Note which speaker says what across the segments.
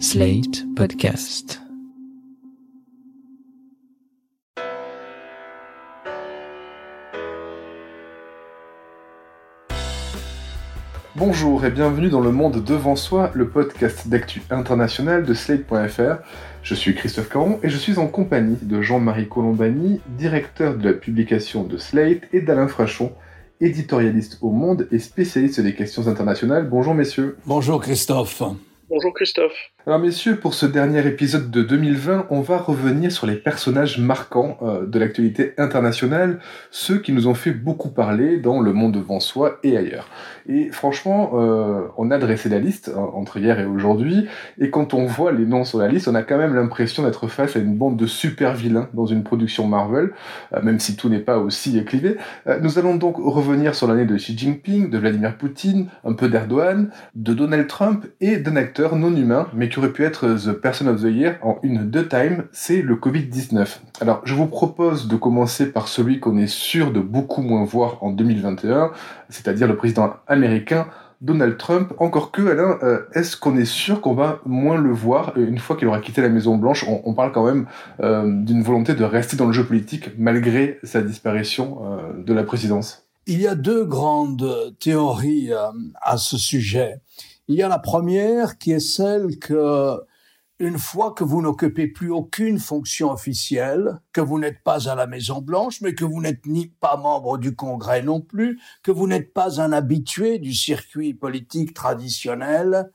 Speaker 1: Slate Podcast.
Speaker 2: Bonjour et bienvenue dans Le Monde Devant Soi, le podcast d'actu international de Slate.fr. Je suis Christophe Caron et je suis en compagnie de Jean-Marie Colombani, directeur de la publication de Slate, et d'Alain Frachon, éditorialiste au Monde et spécialiste des questions internationales. Bonjour messieurs.
Speaker 3: Bonjour Christophe.
Speaker 4: Bonjour Christophe.
Speaker 2: Alors messieurs, pour ce dernier épisode de 2020, on va revenir sur les personnages marquants euh, de l'actualité internationale, ceux qui nous ont fait beaucoup parler dans le monde devant soi et ailleurs. Et franchement, euh, on a dressé la liste hein, entre hier et aujourd'hui, et quand on voit les noms sur la liste, on a quand même l'impression d'être face à une bande de super vilains dans une production Marvel, euh, même si tout n'est pas aussi éclivé. Nous allons donc revenir sur l'année de Xi Jinping, de Vladimir Poutine, un peu d'Erdogan, de Donald Trump et d'un acteur non humain, mais qui aurait pu être The Person of the Year en une deux time, c'est le Covid-19. Alors, je vous propose de commencer par celui qu'on est sûr de beaucoup moins voir en 2021, c'est-à-dire le président américain Donald Trump. Encore que, Alain, euh, est-ce qu'on est sûr qu'on va moins le voir une fois qu'il aura quitté la Maison Blanche? On, parle quand même euh, d'une volonté de rester dans le jeu politique malgré sa disparition euh, de la présidence.
Speaker 3: Il y a deux grandes théories euh, à ce sujet. Il y a la première qui est celle que une fois que vous n'occupez plus aucune fonction officielle, que vous n'êtes pas à la Maison Blanche, mais que vous n'êtes ni pas membre du Congrès non plus, que vous n'êtes pas un habitué du circuit politique traditionnel,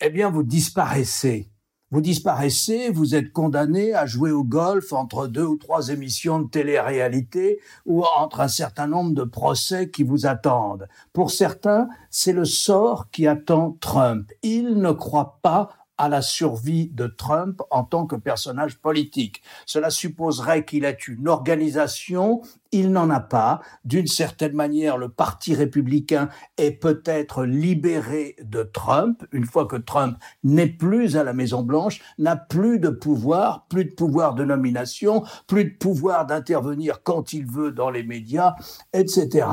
Speaker 3: eh bien vous disparaissez. Vous disparaissez, vous êtes condamné à jouer au golf entre deux ou trois émissions de télé-réalité ou entre un certain nombre de procès qui vous attendent. Pour certains, c'est le sort qui attend Trump. Il ne croit pas à la survie de Trump en tant que personnage politique. Cela supposerait qu'il ait une organisation, il n'en a pas. D'une certaine manière, le Parti républicain est peut-être libéré de Trump, une fois que Trump n'est plus à la Maison-Blanche, n'a plus de pouvoir, plus de pouvoir de nomination, plus de pouvoir d'intervenir quand il veut dans les médias, etc.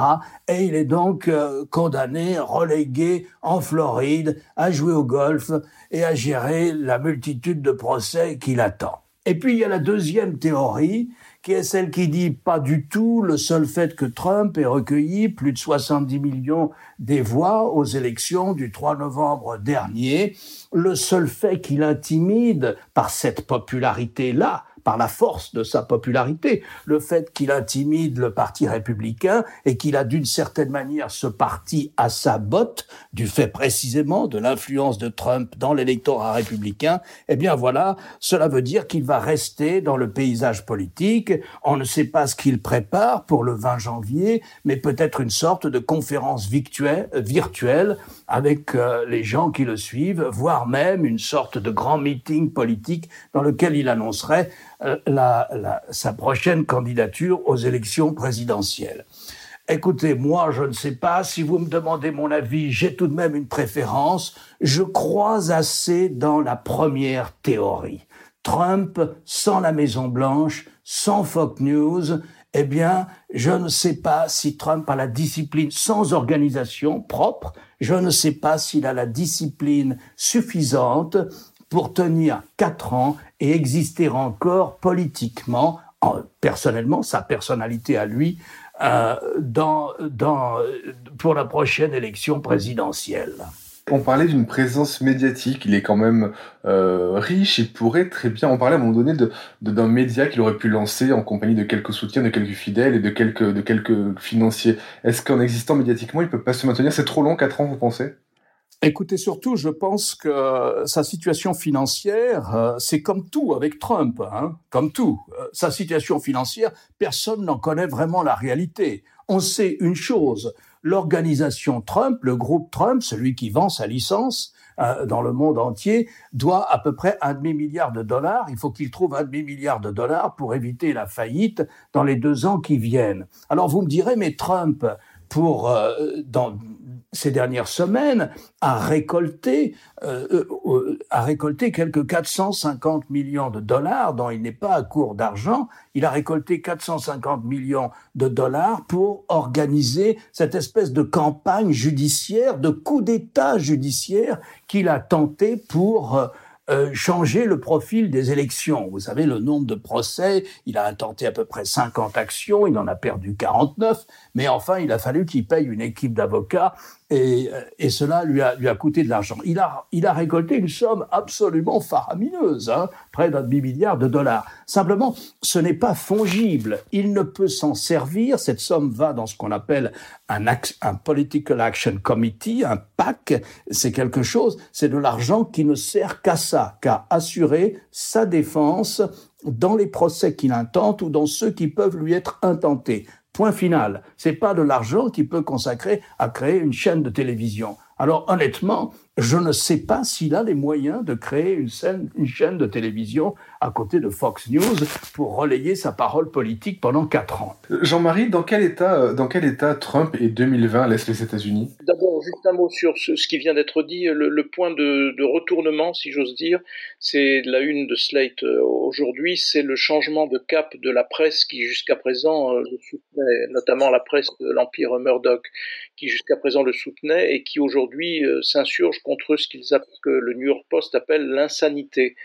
Speaker 3: Et il est donc euh, condamné, relégué en Floride à jouer au golf et à gérer la multitude de procès qui l'attend. Et puis il y a la deuxième théorie, qui est celle qui dit pas du tout le seul fait que Trump ait recueilli plus de 70 millions des voix aux élections du 3 novembre dernier, le seul fait qu'il intimide par cette popularité-là, par la force de sa popularité, le fait qu'il intimide le parti républicain et qu'il a d'une certaine manière ce parti à sa botte, du fait précisément de l'influence de Trump dans l'électorat républicain, eh bien voilà, cela veut dire qu'il va rester dans le paysage politique. On ne sait pas ce qu'il prépare pour le 20 janvier, mais peut-être une sorte de conférence virtuelle avec euh, les gens qui le suivent, voire même une sorte de grand meeting politique dans lequel il annoncerait euh, la, la, sa prochaine candidature aux élections présidentielles. Écoutez, moi, je ne sais pas. Si vous me demandez mon avis, j'ai tout de même une préférence. Je crois assez dans la première théorie. Trump sans la Maison Blanche, sans Fox News, eh bien, je ne sais pas si Trump a la discipline sans organisation propre, je ne sais pas s'il a la discipline suffisante pour tenir quatre ans et exister encore politiquement, personnellement, sa personnalité à lui, euh, pour la prochaine élection présidentielle.
Speaker 2: On parlait d'une présence médiatique, il est quand même euh, riche, il pourrait très bien, on parlait à un moment donné d'un média qu'il aurait pu lancer en compagnie de quelques soutiens, de quelques fidèles et de quelques, de quelques financiers. Est-ce qu'en existant médiatiquement, il peut pas se maintenir? C'est trop long, quatre ans, vous pensez?
Speaker 3: Écoutez, surtout, je pense que sa situation financière, euh, c'est comme tout avec Trump, hein, comme tout. Euh, sa situation financière, personne n'en connaît vraiment la réalité. On sait une chose, l'organisation Trump, le groupe Trump, celui qui vend sa licence euh, dans le monde entier, doit à peu près un demi-milliard de dollars. Il faut qu'il trouve un demi-milliard de dollars pour éviter la faillite dans les deux ans qui viennent. Alors vous me direz, mais Trump, pour euh, dans ces dernières semaines, a récolté, euh, euh, a récolté quelques 450 millions de dollars dont il n'est pas à court d'argent. Il a récolté 450 millions de dollars pour organiser cette espèce de campagne judiciaire, de coup d'État judiciaire qu'il a tenté pour euh, changer le profil des élections. Vous savez, le nombre de procès, il a intenté à peu près 50 actions, il en a perdu 49, mais enfin, il a fallu qu'il paye une équipe d'avocats et, et, cela lui a, coûté de l'argent. Il a, récolté une somme absolument faramineuse, hein, près d'un demi-milliard de dollars. Simplement, ce n'est pas fongible. Il ne peut s'en servir. Cette somme va dans ce qu'on appelle un, un Political Action Committee, un PAC. C'est quelque chose, c'est de l'argent qui ne sert qu'à ça, qu'à assurer sa défense dans les procès qu'il intente ou dans ceux qui peuvent lui être intentés. Point final. C'est pas de l'argent qui peut consacrer à créer une chaîne de télévision. Alors honnêtement, je ne sais pas s'il a les moyens de créer une, scène, une, chaîne de télévision à côté de Fox News pour relayer sa parole politique pendant quatre ans.
Speaker 2: Jean-Marie, dans quel état, euh, dans quel état Trump et 2020 laissent les États-Unis?
Speaker 4: D'abord, juste un mot sur ce, ce qui vient d'être dit. Le, le point de, de, retournement, si j'ose dire, c'est la une de Slate euh, aujourd'hui, c'est le changement de cap de la presse qui jusqu'à présent euh, le soutenait, notamment la presse de l'empire Murdoch, qui jusqu'à présent le soutenait et qui aujourd'hui s'insurge contre ce qu'ils que le New York Post appelle l'insanité.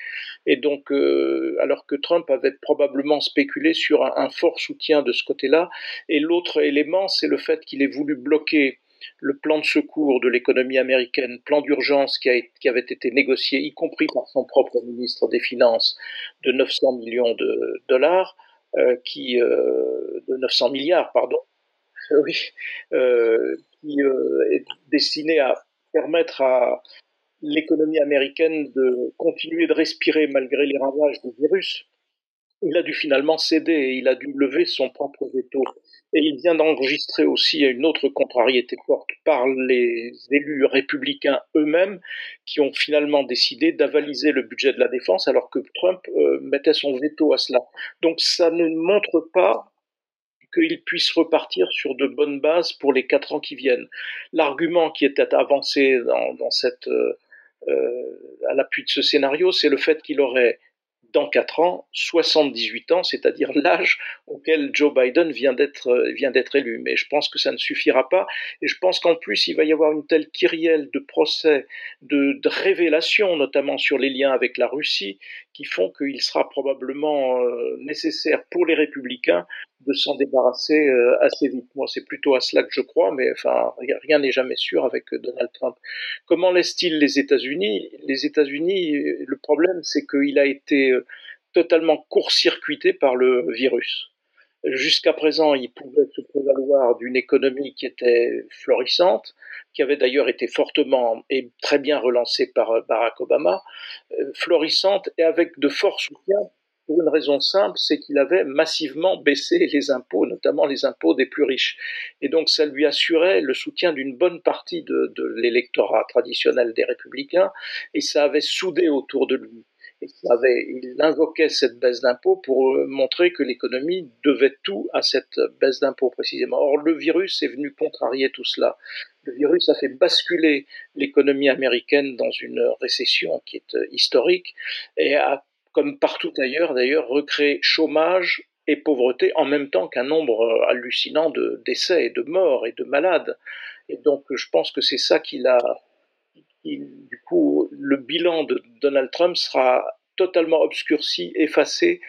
Speaker 4: Et donc, euh, alors que Trump avait probablement spéculé sur un, fort soutien de ce côté-là, et l'autre élément, c'est le fait qu'il ait voulu bloquer le plan de secours de l'économie américaine, plan d'urgence qui, avait été négocié, y compris par son propre ministre des Finances, de 900 millions de dollars, euh, qui, euh, de 900 milliards, pardon, oui, qui est destiné à permettre à l'économie américaine de continuer de respirer malgré les ravages du virus, il a dû finalement céder et il a dû lever son propre veto. Et il vient d'enregistrer aussi une autre contrariété forte par les élus républicains eux-mêmes qui ont finalement décidé d'avaliser le budget de la défense alors que Trump euh, mettait son veto à cela. Donc ça ne montre pas qu'il puisse repartir sur de bonnes bases pour les quatre ans qui viennent. L'argument qui était avancé dans, cette, euh, euh, à l'appui de ce scénario, c'est le fait qu'il aurait dans quatre ans 78 ans, c'est-à-dire l'âge auquel Joe Biden vient d'être élu. Mais je pense que ça ne suffira pas, et je pense qu'en plus il va y avoir une telle kyrielle de procès, de, de révélations, notamment sur les liens avec la Russie, qui font qu'il sera probablement euh, nécessaire pour les républicains de s'en débarrasser euh, assez vite. Moi, c'est plutôt à cela que je crois, mais enfin, rien n'est jamais sûr avec euh, Donald Trump. Comment laisse-t-il les États-Unis? Les États-Unis, le problème, c'est qu'il a été totalement court-circuité par le virus. Jusqu'à présent, il pouvait se prévaloir d'une économie qui était florissante, qui avait d'ailleurs été fortement et très bien relancée par Barack Obama, florissante et avec de forts soutiens pour une raison simple, c'est qu'il avait massivement baissé les impôts, notamment les impôts des plus riches. Et donc ça lui assurait le soutien d'une bonne partie de, l'électorat traditionnel des républicains, et ça avait soudé autour de lui. Avait, il invoquait cette baisse d'impôts pour euh, montrer que l'économie devait tout à cette baisse d'impôts précisément. Or, le virus est venu contrarier tout cela. Le virus a fait basculer l'économie américaine dans une récession qui est euh, historique et a comme partout ailleurs d'ailleurs, recréer chômage et pauvreté en même temps qu'un nombre euh, hallucinant de décès et de morts et de malades. Et donc je pense que c'est ça qu'il a. du coup, le bilan de Donald Trump sera totalement obscurci, effacé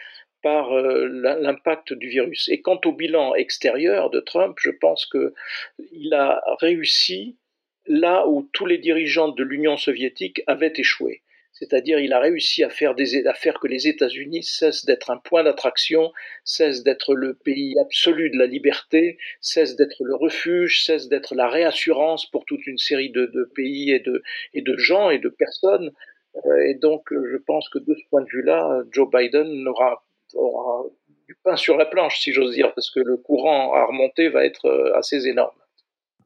Speaker 4: par euh, l'impact du virus. Et quant au bilan extérieur de Trump, je pense que il a réussi là où tous les dirigeants de l'Union soviétique avaient échoué. C'est-à-dire, il a réussi à faire, que les États-Unis cessent d'être un point d'attraction, cessent d'être le pays absolu de la liberté, cessent d'être le refuge, cessent d'être la réassurance pour toute une série de, pays et de, gens et de personnes. Euh, et donc, je pense que de ce point de vue-là, Joe Biden aura, aura du pain sur la planche, si j'ose dire, parce que le courant à remonter va être euh, assez énorme.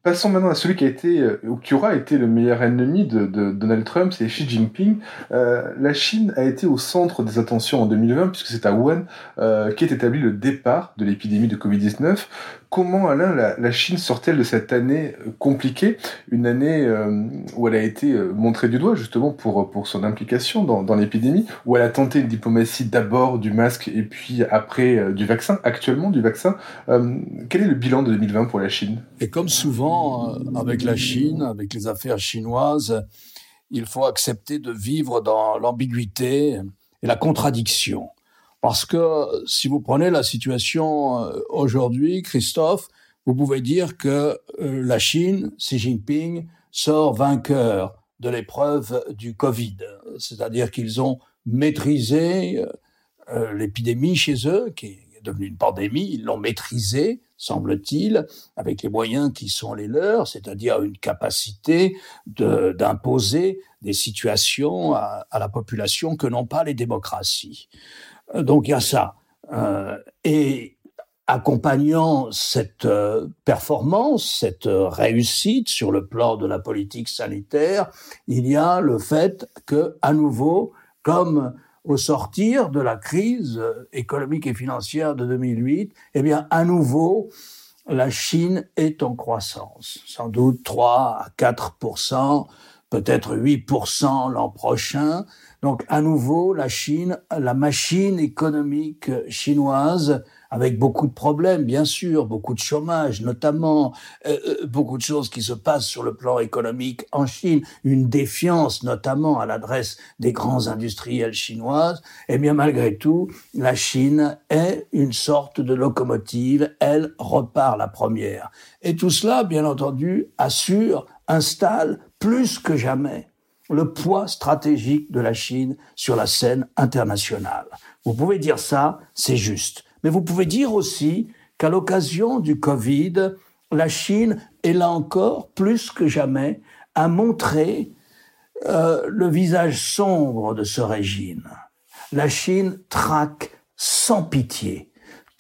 Speaker 2: Passons maintenant à celui qui a été, euh, ou qui aura été le meilleur ennemi de, Donald Trump, c'est Xi Jinping. Euh, la Chine a été au centre des attentions en 2020, puisque c'est à Wuhan euh, qu'est établi le départ de l'épidémie de Covid-19 comment, Alain, la, Chine sort-elle de cette année euh, compliquée, une année euh, où elle a été euh, montrée du doigt justement pour, pour son implication dans, dans l'épidémie, où elle a tenté une diplomatie d'abord du masque et puis après du vaccin, actuellement du vaccin? quel est le bilan de 2020 pour la Chine?
Speaker 3: Et comme souvent avec la Chine, avec les affaires chinoises, il faut accepter de vivre dans l'ambiguïté et la contradiction. Parce que si vous prenez la situation euh, aujourd'hui, Christophe, vous pouvez dire que euh, la Chine, Xi Jinping, sort vainqueur de l'épreuve du Covid. C'est-à-dire qu'ils ont maîtrisé euh, l'épidémie chez eux, qui est devenue une pandémie, ils l'ont maîtrisée, semble-t-il, avec les moyens qui sont les leurs, c'est-à-dire une capacité d'imposer des situations à, à, la population que n'ont pas les démocraties. Donc il y a ça. Euh, et accompagnant cette euh, performance, cette euh, réussite sur le plan de la politique sanitaire, il y a le fait que, à nouveau, comme au sortir de la crise économique et financière de 2008, eh bien, à nouveau, la Chine est en croissance, sans doute 3 à 4% peut-être 8 l'an prochain. Donc, à nouveau, la Chine, la machine économique chinoise avec beaucoup de problèmes, bien sûr, beaucoup de chômage, notamment, euh, euh, beaucoup de choses qui se passent sur le plan économique en Chine, une défiance notamment à l'adresse des grands industriels chinoises, eh bien malgré tout, la Chine est une sorte de locomotive, elle repart la première. Et tout cela, bien entendu, assure, installe plus que jamais le poids stratégique de la Chine sur la scène internationale. Vous pouvez dire ça, c'est juste. Mais vous pouvez dire aussi qu'à l'occasion du Covid, la Chine est là encore, plus que jamais, à montrer euh, le visage sombre de ce régime. La Chine traque sans pitié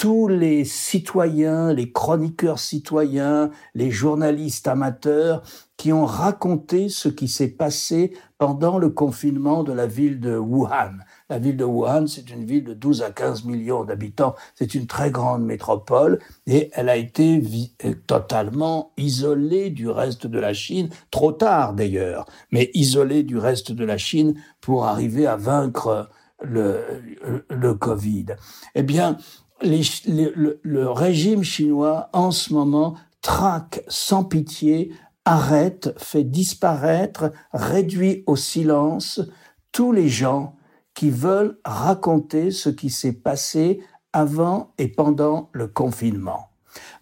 Speaker 3: tous les citoyens, les chroniqueurs citoyens, les journalistes amateurs qui ont raconté ce qui s'est passé pendant le confinement de la ville de Wuhan. La ville de Wuhan, c'est une ville de 12 à 15 millions d'habitants. C'est une très grande métropole et elle a été euh, totalement isolée du reste de la Chine, trop tard d'ailleurs, mais isolée du reste de la Chine pour arriver à vaincre le, le Covid. Eh bien, le, régime chinois en ce moment traque sans pitié, arrête, fait disparaître, réduit au silence tous les gens qui veulent raconter ce qui s'est passé avant et pendant le confinement.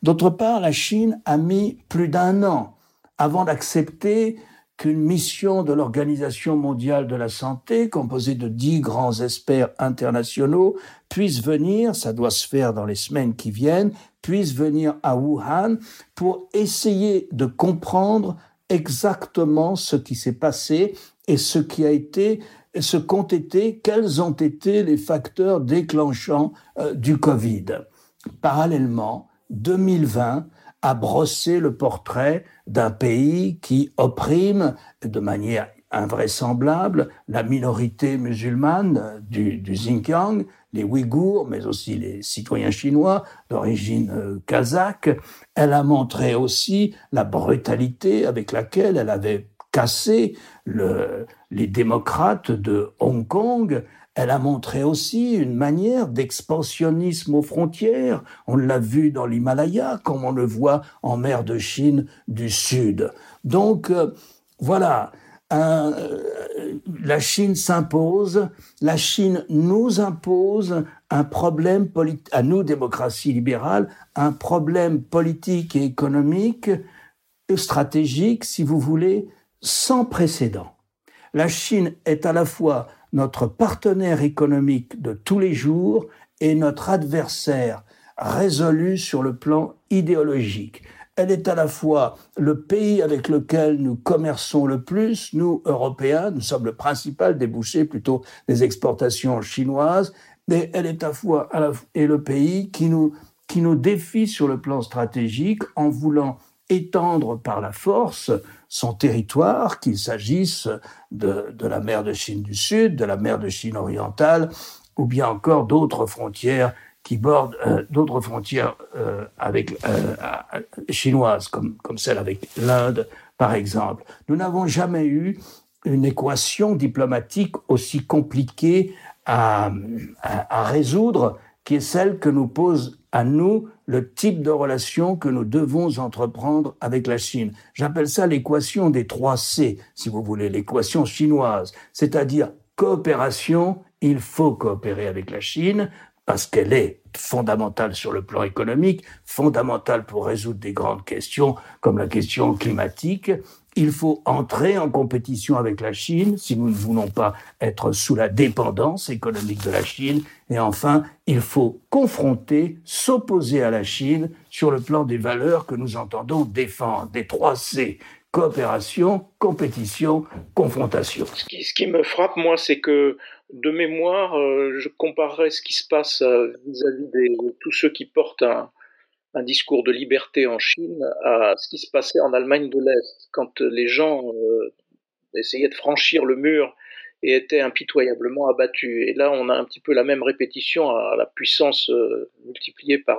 Speaker 3: D'autre part, la Chine a mis plus d'un an avant d'accepter qu'une mission de l'Organisation mondiale de la santé, composée de dix grands experts internationaux, puisse venir, ça doit se faire dans les semaines qui viennent, puisse venir à Wuhan pour essayer de comprendre exactement ce qui s'est passé et ce qui a été ce qu'ont été, quels ont été les facteurs déclenchants euh, du Covid. Parallèlement, 2020 a brossé le portrait d'un pays qui opprime de manière invraisemblable la minorité musulmane du, Xinjiang, les Ouïghours, mais aussi les citoyens chinois d'origine euh, kazakh. Elle a montré aussi la brutalité avec laquelle elle avait cassé le, les démocrates de Hong Kong. Elle a montré aussi une manière d'expansionnisme aux frontières. On l'a vu dans l'Himalaya, comme on le voit en mer de Chine du Sud. Donc, euh, voilà, euh, la Chine s'impose, la Chine nous impose un problème politique, à nous, démocratie libérale, un problème politique et économique, stratégique, si vous voulez, sans précédent. La Chine est à la fois notre partenaire économique de tous les jours et notre adversaire résolu sur le plan idéologique. Elle est à la fois le pays avec lequel nous commerçons le plus, nous, Européens, nous sommes le principal débouché plutôt des exportations chinoises, mais elle est à la fois le pays qui nous, qui nous défie sur le plan stratégique en voulant étendre par la force son territoire, qu'il s'agisse de, la mer de Chine du Sud, de la mer de Chine orientale, ou bien encore d'autres frontières qui bordent euh, d'autres frontières euh, euh, chinoises, comme, celle avec l'Inde, par exemple. Nous n'avons jamais eu une équation diplomatique aussi compliquée à, à, à résoudre, qui est celle que nous pose à nous le type de relation que nous devons entreprendre avec la Chine. J'appelle ça l'équation des trois C, si vous voulez, l'équation chinoise, c'est-à-dire coopération, il faut coopérer avec la Chine parce qu'elle est fondamentale sur le plan économique, fondamentale pour résoudre des grandes questions comme la question climatique. Il faut entrer en compétition avec la Chine si nous ne voulons pas être sous la dépendance économique de la Chine. Et enfin, il faut confronter, s'opposer à la Chine sur le plan des valeurs que nous entendons défendre, des trois C coopération, compétition, confrontation.
Speaker 4: Ce qui, me frappe, moi, c'est que de mémoire, euh, je comparerais ce qui se passe euh, vis-à-vis de tous ceux qui portent un, un, discours de liberté en Chine à ce qui se passait en Allemagne de l'Est, quand les gens euh, essayaient de franchir le mur et étaient impitoyablement abattus. Et là, on a un petit peu la même répétition à la puissance multipliée par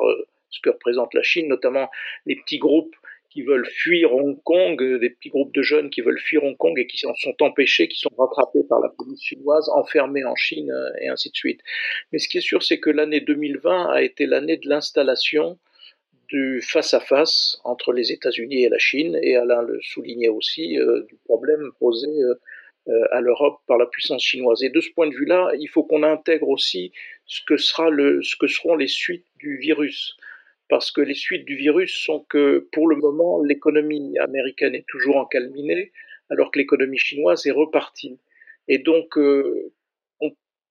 Speaker 4: ce que représente la Chine, notamment les petits groupes qui veulent fuir Hong Kong, euh, des petits groupes de jeunes qui veulent fuir Hong Kong et qui en sont empêchés, qui sont rattrapés par la police chinoise, enfermés en Chine euh, et ainsi de suite. Mais ce qui est sûr, c'est que l'année 2020 a été l'année de l'installation du face-à-face entre les États-Unis et la Chine, et Alain le soulignait aussi, euh, du problème posé à l'Europe par la puissance chinoise. Et de ce point de vue-là, il faut qu'on intègre aussi ce que, sera le, ce que seront les suites du virus parce que les suites du virus sont que pour le moment l'économie américaine est toujours encalminée alors que l'économie chinoise est repartie. Et donc euh, on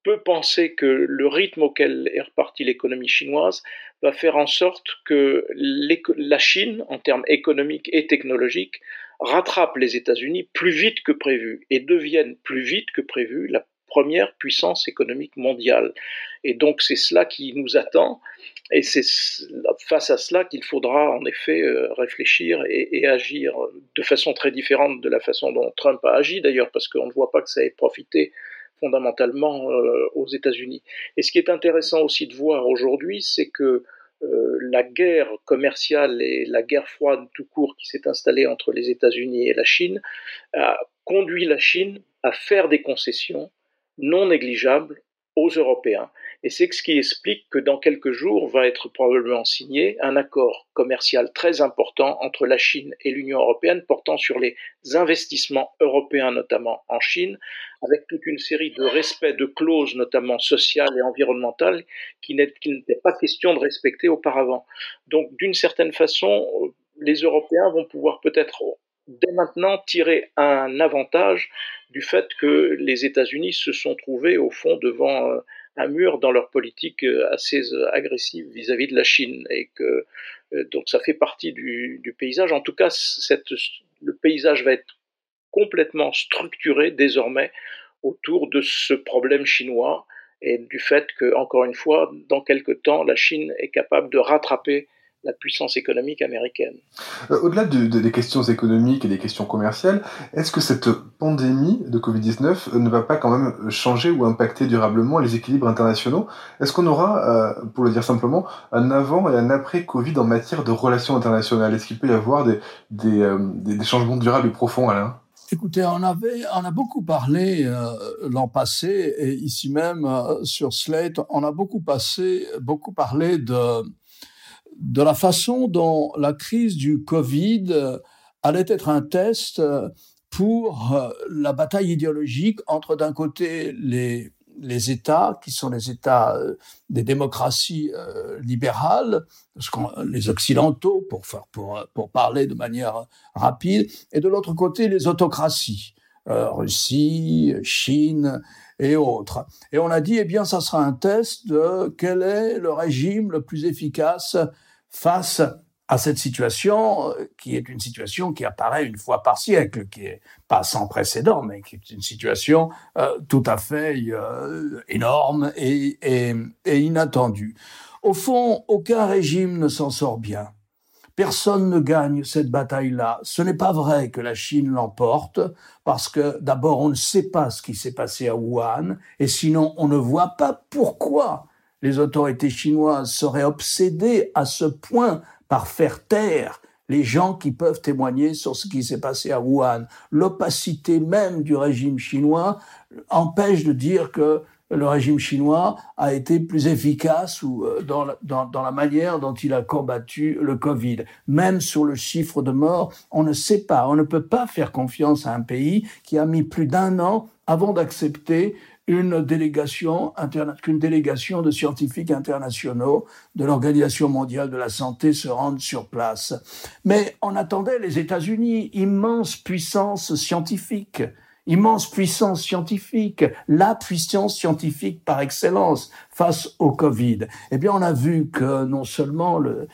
Speaker 4: peut penser que le rythme auquel est repartie l'économie chinoise va faire en sorte que la Chine, en termes économiques et technologiques, rattrape les États-Unis plus vite que prévu et devienne plus vite que prévu la première puissance économique mondiale. Et donc c'est cela qui nous attend, et c'est face à cela qu'il faudra en effet euh, réfléchir et, agir de façon très différente de la façon dont Trump a agi d'ailleurs, parce qu'on ne voit pas que ça ait profité fondamentalement euh, aux États-Unis. Et ce qui est intéressant aussi de voir aujourd'hui, c'est que euh, la guerre commerciale et la guerre froide tout court qui s'est installée entre les États-Unis et la Chine a conduit la Chine à faire des concessions non négligeable aux Européens. Et c'est ce qui explique que dans quelques jours va être probablement signé un accord commercial très important entre la Chine et l'Union européenne portant sur les investissements européens, notamment en Chine, avec toute une série de respects de clauses, notamment sociales et environnementales, qui n'était pas question de respecter auparavant. Donc, d'une certaine façon, les Européens vont pouvoir peut-être dès maintenant tirer un avantage du fait que les États-Unis se sont trouvés au fond devant euh, un mur dans leur politique euh, assez euh, agressive vis-à-vis de la Chine et que donc ça fait partie du, paysage. En tout cas, le paysage va être complètement structuré désormais autour de ce problème chinois et du fait que, encore une fois, dans quelque temps, la Chine est capable de rattraper la puissance économique américaine.
Speaker 2: Euh, au-delà des questions économiques et des questions commerciales, est-ce que cette pandémie de Covid-19 ne va pas quand même changer ou impacter durablement les équilibres internationaux? Est-ce qu'on aura, euh, pour le dire simplement, un avant et un après Covid en matière de relations internationales? Est-ce qu'il peut y avoir des, des, euh, des, changements durables et profonds, Alain?
Speaker 3: Écoutez, on, avait, on a beaucoup parlé l'an passé, et ici même sur Slate, on a beaucoup, passé, beaucoup parlé de de la façon dont la crise du Covid euh, allait être un test euh, pour euh, la bataille idéologique entre d'un côté les, les États, qui sont les États des démocraties libérales, les Occidentaux, pour, pour, pour parler de manière rapide, et de l'autre côté les autocraties, Russie, Chine, et autres. Et on a dit, eh bien, ça sera un test de quel est le régime le plus efficace face à cette situation euh, qui est une situation qui apparaît une fois par siècle, qui est pas sans précédent, mais qui est une situation euh, tout à fait euh, énorme et, et, et inattendue. Au fond, aucun régime ne s'en sort bien. Personne ne gagne cette bataille-là. Ce n'est pas vrai que la Chine l'emporte, parce que d'abord on ne sait pas ce qui s'est passé à Wuhan, et sinon on ne voit pas pourquoi les autorités chinoises seraient obsédées à ce point par faire taire les gens qui peuvent témoigner sur ce qui s'est passé à Wuhan. L'opacité même du régime chinois empêche de dire que le régime chinois a été plus efficace ou euh, dans la, dans, dans la manière dont il a combattu le Covid. Même sur le chiffre de morts, on ne sait pas, on ne peut pas faire confiance à un pays qui a mis plus d'un an avant d'accepter une délégation de scientifiques internationaux de l'Organisation mondiale de la santé se rende sur place. Mais on attendait les États-Unis, immense puissance scientifique, immense puissance scientifique, la puissance scientifique par excellence face au Covid. Eh bien, on a vu que non seulement le,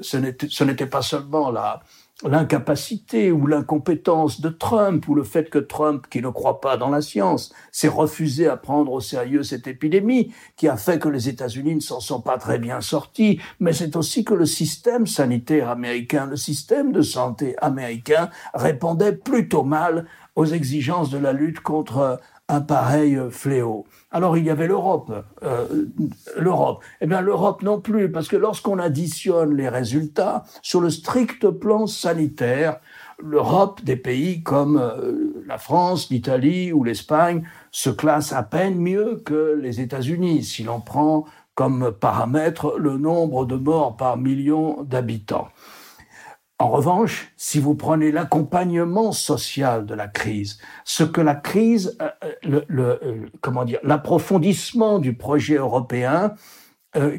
Speaker 3: ce n'était pas seulement la, l'incapacité ou l'incompétence de Trump ou le fait que Trump, qui ne croit pas dans la science, s'est refusé à prendre au sérieux cette épidémie qui a fait que les États-Unis ne s'en sont pas très bien sortis, mais c'est aussi que le système sanitaire américain, le système de santé américain répondait plutôt mal aux exigences de la lutte contre un pareil fléau. Alors il y avait l'Europe, euh, l'Europe. Eh bien l'Europe non plus, parce que lorsqu'on additionne les résultats sur le strict plan sanitaire, l'Europe, des pays comme euh, la France, l'Italie ou l'Espagne, se classe à peine mieux que les États-Unis, si l'on prend comme paramètre le nombre de morts par million d'habitants. En revanche, si vous prenez l'accompagnement social de la crise, ce que la crise, euh, euh, euh, comment dire, l'approfondissement du projet européen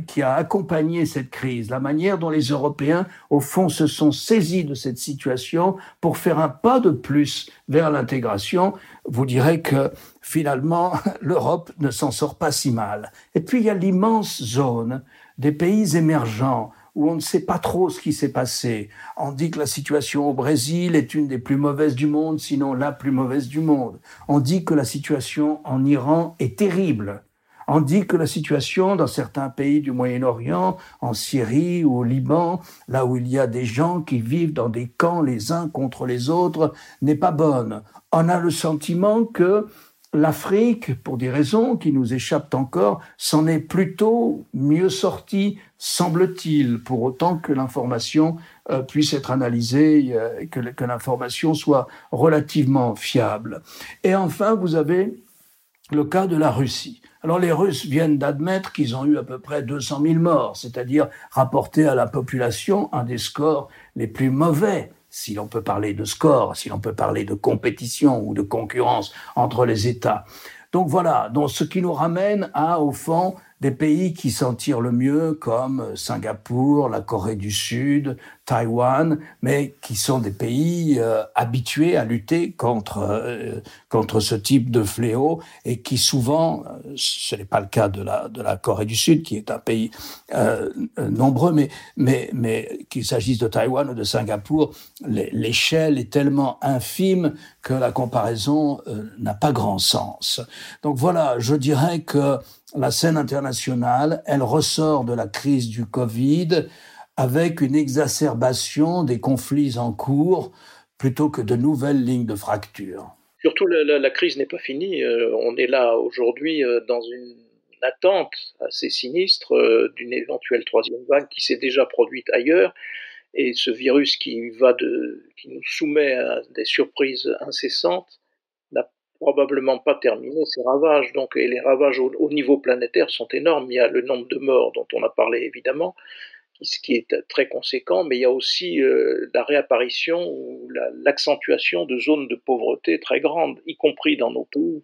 Speaker 3: qui a accompagné cette crise, la manière dont les Européens, au fond, se sont saisis de cette situation pour faire un pas de plus vers l'intégration, vous direz que finalement, l'Europe ne s'en sort pas si mal. Et puis, il y a l'immense zone des pays émergents, où on ne sait pas trop ce qui s'est passé. On dit que la situation au Brésil est une des plus mauvaises du monde, sinon la plus mauvaise du monde. On dit que la situation en Iran est terrible. On dit que la situation dans certains pays du Moyen-Orient, en Syrie ou au Liban, là où il y a des gens qui vivent dans des camps les uns contre les autres, n'est pas bonne. On a le sentiment que l'Afrique, pour des raisons qui nous échappent encore, s'en est plutôt mieux sortie, semble-t-il, pour autant que l'information euh, puisse être analysée, euh, que, l'information soit relativement fiable. Et enfin, vous avez le cas de la Russie. Alors les Russes viennent d'admettre qu'ils ont eu à peu près 200 000 morts, c'est-à-dire rapporté à la population un des scores les plus mauvais si l'on peut parler de score, si l'on peut parler de compétition ou de concurrence entre les États. Donc voilà, donc ce qui nous ramène à, au fond, des pays qui s'en tirent le mieux, comme Singapour, la Corée du Sud, Taïwan, mais qui sont des pays euh, habitués à lutter contre euh, contre ce type de fléau et qui souvent, euh, ce n'est pas le cas de la de la Corée du Sud, qui est un pays nombreux, mais mais mais qu'il s'agisse de Taïwan ou de Singapour, l'échelle est tellement infime que la comparaison n'a pas grand sens. Donc voilà, je dirais que la scène internationale, elle ressort de la crise du Covid avec une exacerbation des conflits en cours plutôt que de nouvelles lignes de fracture.
Speaker 4: Surtout, la, crise n'est pas finie. Euh, on est là aujourd'hui euh, dans une attente assez sinistre euh, d'une éventuelle troisième vague qui s'est déjà produite ailleurs. Et ce virus qui, va qui nous soumet à des surprises incessantes probablement pas terminé ses ravages. Donc, et les ravages au, niveau planétaire sont énormes. Il y a le nombre de morts dont on a parlé évidemment, ce qui est très conséquent, mais il y a aussi euh, la réapparition ou l'accentuation de zones de pauvreté très grandes, y compris dans nos pays.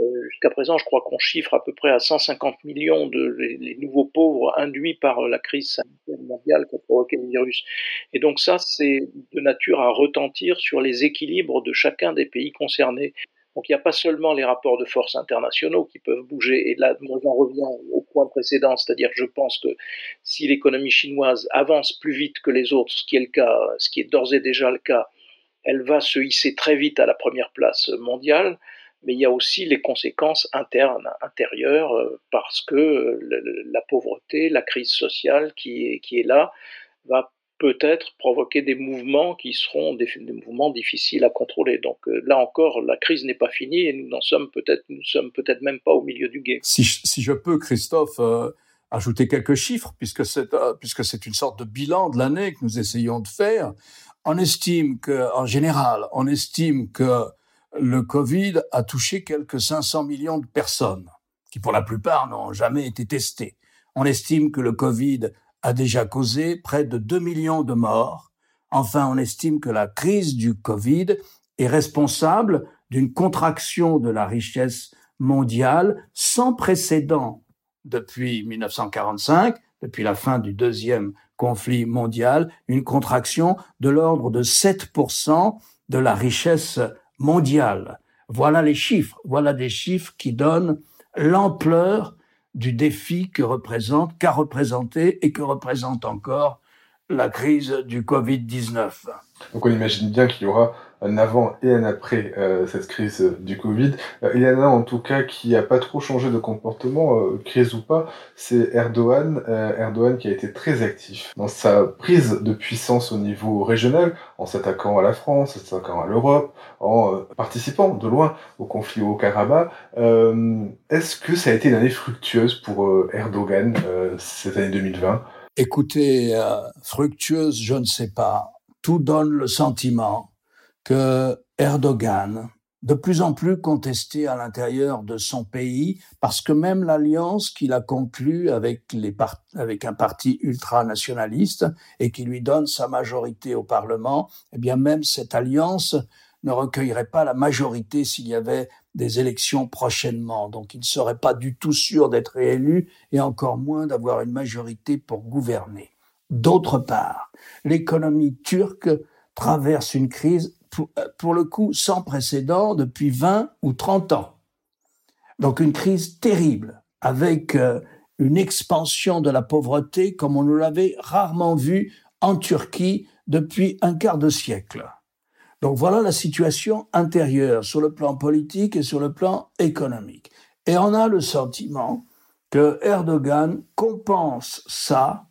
Speaker 4: Euh, jusqu'à présent, je crois qu'on chiffre à peu près à 150 millions de les, nouveaux pauvres induits par la crise sanitaire mondiale qu'a provoqué le virus. Et donc ça, c'est de nature à retentir sur les équilibres de chacun des pays concernés. Donc il n'y a pas seulement les rapports de force internationaux qui peuvent bouger. Et là, j'en reviens au point précédent, c'est-à-dire je pense que si l'économie chinoise avance plus vite que les autres, ce qui est le cas, ce qui est d'ores et déjà le cas, elle va se hisser très vite à la première place mondiale. Mais il y a aussi les conséquences internes, intérieures, euh, parce que la pauvreté, la crise sociale qui est, qui est là, va peut-être provoquer des mouvements qui seront des, mouvements difficiles à contrôler. Donc euh, là encore, la crise n'est pas finie et nous n'en sommes peut-être, nous sommes peut-être même pas au milieu du guet.
Speaker 3: Si, je peux, Christophe, euh, ajouter quelques chiffres, puisque c'est euh, puisque c'est une sorte de bilan de l'année que nous essayons de faire. On estime que, en général, on estime que le Covid a touché quelques 500 millions de personnes. qui pour la plupart n'ont jamais été testés. On estime que le Covid a déjà causé près de 2 millions de morts. Enfin, on estime que la crise du Covid est responsable d'une contraction de la richesse mondiale sans précédent depuis 1945, depuis la fin du deuxième conflit mondial, une contraction de l'ordre de 7% de la richesse mondiale. Voilà les chiffres, voilà des chiffres qui donnent l'ampleur du défi que représente, qu'a représenté et que représente encore la crise du Covid-19.
Speaker 2: Donc on imagine bien qu'il y aura un avant et un après euh, cette crise du Covid. Euh, il y en a en tout cas qui a pas trop changé de comportement, euh, crise ou pas, c'est Erdogan. Erdogan qui a été très actif dans sa prise de puissance au niveau régional, en s'attaquant à la France, en s'attaquant à l'Europe, en participant de loin au conflit au Karabakh. Est-ce que ça a été une année fructueuse pour Erdogan cette année 2020
Speaker 3: Écoutez, fructueuse, je ne sais pas. Tout donne le sentiment que Erdogan, de plus en plus contesté à l'intérieur de son pays, parce que même l'alliance qu'il a conclue avec, avec un parti ultranationaliste et qui lui donne sa majorité au Parlement, eh bien même cette alliance ne recueillerait pas la majorité s'il y avait des élections prochainement. Donc il ne serait pas du tout sûr d'être réélu et encore moins d'avoir une majorité pour gouverner. D'autre part, l'économie turque traverse une crise euh, pour, le coup sans précédent depuis 20 ou 30 ans. Donc une crise terrible avec euh, une expansion de la pauvreté comme on ne l'avait rarement vu en Turquie depuis un quart de siècle. Donc voilà la situation intérieure sur le plan politique et sur le plan économique. Et on a le sentiment que Erdogan compense ça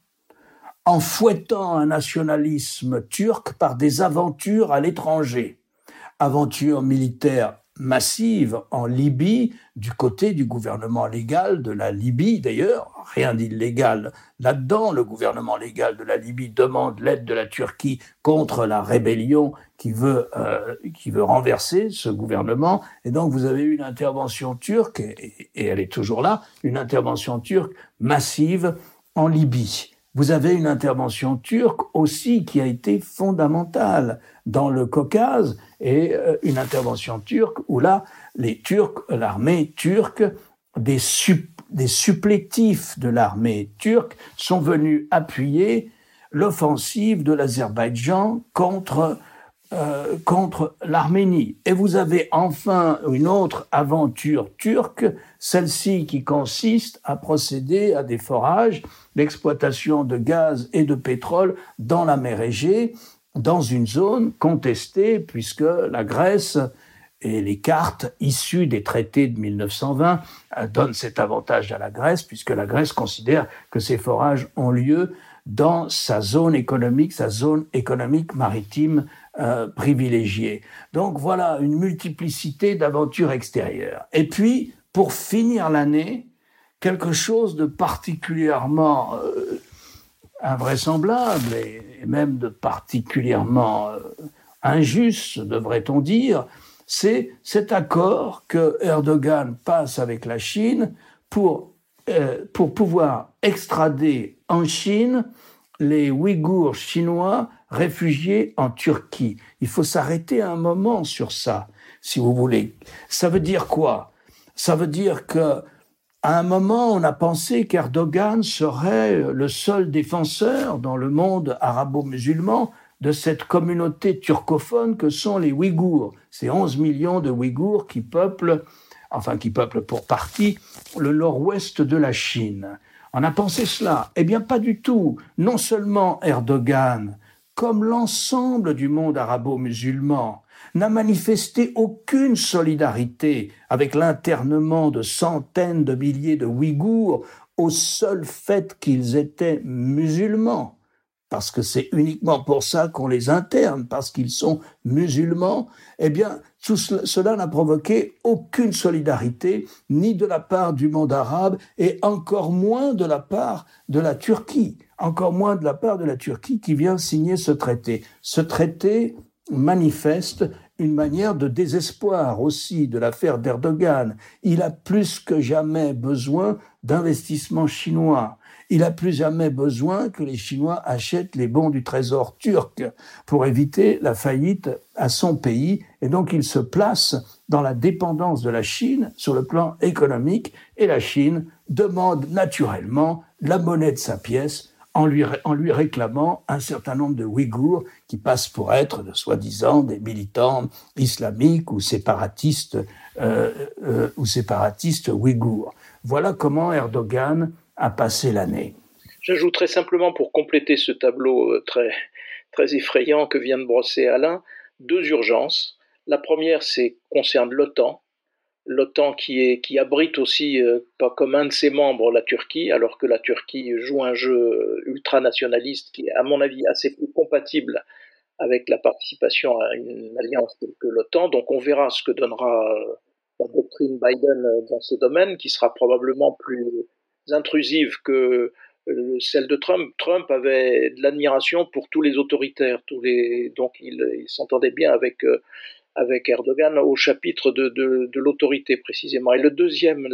Speaker 3: en fouettant un nationalisme turc par des aventures à l'étranger. Aventures militaires massives en Libye, du côté du gouvernement légal de la Libye d'ailleurs, rien d'illégal là-dedans. Le gouvernement légal de la Libye demande l'aide de la Turquie contre la rébellion qui veut, euh, qui veut renverser ce gouvernement. Et donc vous avez eu une intervention turque, et elle est toujours là, une intervention turque massive en Libye. Vous avez une intervention turque aussi qui a été fondamentale dans le Caucase et euh, une intervention turque où là, les Turcs, l'armée turque, des, supplétifs de l'armée turque sont venus appuyer l'offensive de l'Azerbaïdjan contre euh, contre l'Arménie. Et vous avez enfin une autre aventure turque, celle-ci qui consiste à procéder à des forages, l'exploitation de gaz et de pétrole dans la mer Égée, dans une zone contestée puisque la Grèce et les cartes issues des traités de 1920 euh, donnent cet avantage à la Grèce puisque la Grèce considère que ces forages ont lieu dans sa zone économique, sa zone économique maritime euh, privilégié. Donc voilà une multiplicité d'aventures extérieures. Et puis, pour finir l'année, quelque chose de particulièrement euh, invraisemblable et, même de particulièrement euh, injuste, devrait-on dire, c'est cet accord que Erdogan passe avec la Chine pour, pour pouvoir extrader en Chine les Ouïghours chinois réfugiés en Turquie. Il faut s'arrêter un moment sur ça, si vous voulez. Ça veut dire quoi? Ça veut dire que à un moment, on a pensé qu'Erdogan serait le seul défenseur dans le monde arabo-musulman de cette communauté turcophone que sont les Ouïghours. Ces 11 millions de Ouïghours qui peuplent, enfin qui peuplent pour partie, le nord-ouest de la Chine. On a pensé cela. Eh bien, pas du tout. Non seulement Erdogan, comme l'ensemble du monde arabo-musulman, n'a manifesté aucune solidarité avec l'internement de centaines de milliers de Ouïghours au seul fait qu'ils étaient musulmans. Parce que c'est uniquement pour ça qu'on les interne, parce qu'ils sont musulmans, eh bien, tout cela n'a provoqué aucune solidarité, ni de la part du monde arabe, et encore moins de la part de la Turquie, encore moins de la part de la Turquie qui vient signer ce traité. Ce traité manifeste une manière de désespoir aussi de l'affaire d'Erdogan. Il a plus que jamais besoin d'investissements chinois. Il a plus jamais besoin que les Chinois achètent les bons du trésor turc pour éviter la faillite à son pays. Et donc il se place dans la dépendance de la Chine sur le plan économique. Et la Chine demande naturellement la monnaie de sa pièce en lui, réclamant un certain nombre de Ouïghours qui passent pour être, de soi-disant, des militants islamiques ou séparatistes, euh, euh, ou séparatistes ouïghours. Voilà comment Erdogan a passé l'année.
Speaker 4: J'ajouterai simplement pour compléter ce tableau euh, très, très effrayant que vient de brosser Alain, deux urgences. La première, c'est concerne l'OTAN, l'OTAN qui, qui abrite aussi, euh, comme un de ses membres, la Turquie, alors que la Turquie joue un jeu ultranationaliste qui est, à mon avis, assez plus compatible avec la participation à une alliance que l'OTAN. Donc on verra ce que donnera euh, la doctrine Biden euh, dans ce domaine, qui sera probablement plus intrusive que celle de Trump. Trump avait de l'admiration pour tous les autoritaires, tous les donc il, il s'entendait bien avec avec Erdogan au chapitre de, l'autorité précisément. Et la deuxième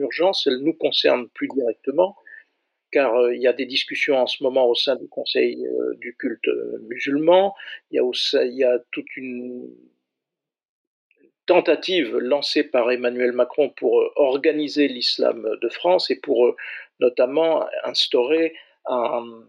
Speaker 4: urgence, elle nous concerne plus directement, car euh, il y a des discussions en ce moment au sein du Conseil euh, du culte musulman, il y, a toute une tentative lancée par Emmanuel Macron pour euh, organiser l'islam de France et pour notamment instaurer un,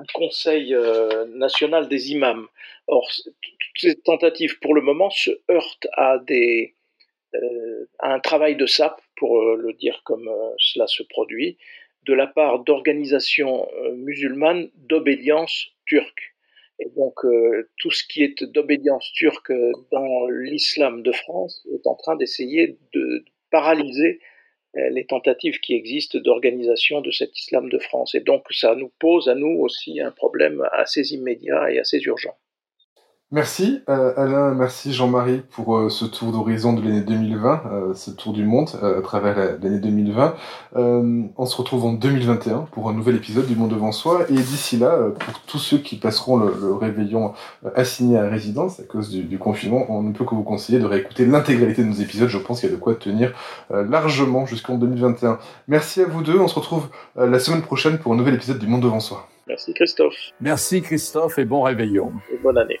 Speaker 4: un conseil euh, national des imams. Or, toutes ces tentatives, pour le moment, se heurtent à, euh, un travail de sape, pour euh, le dire comme cela se produit, de la part d'organisations musulmanes d'obédience turque. Et donc, tout ce qui est d'obédience turque dans l'islam de France est en train d'essayer de paralyser les tentatives qui existent d'organisation de cet islam de France. Et donc ça nous pose à nous aussi un problème assez immédiat et assez urgent.
Speaker 2: Merci euh, Alain, merci Jean-Marie pour euh, ce tour d'horizon de l'année 2020, euh, ce tour du monde à travers l'année 2020. on se retrouve en 2021 pour un nouvel épisode du Monde devant soi et d'ici là, pour tous ceux qui passeront le, réveillon assigné à résidence à cause du, du, confinement, on ne peut que vous conseiller de réécouter l'intégralité de nos épisodes. Je pense qu'il y a de quoi tenir largement jusqu'en 2021. Merci à vous deux, on se retrouve la semaine prochaine pour un nouvel épisode du Monde devant soi.
Speaker 4: Merci Christophe.
Speaker 3: Merci Christophe et bon réveillon.
Speaker 4: Et bonne année.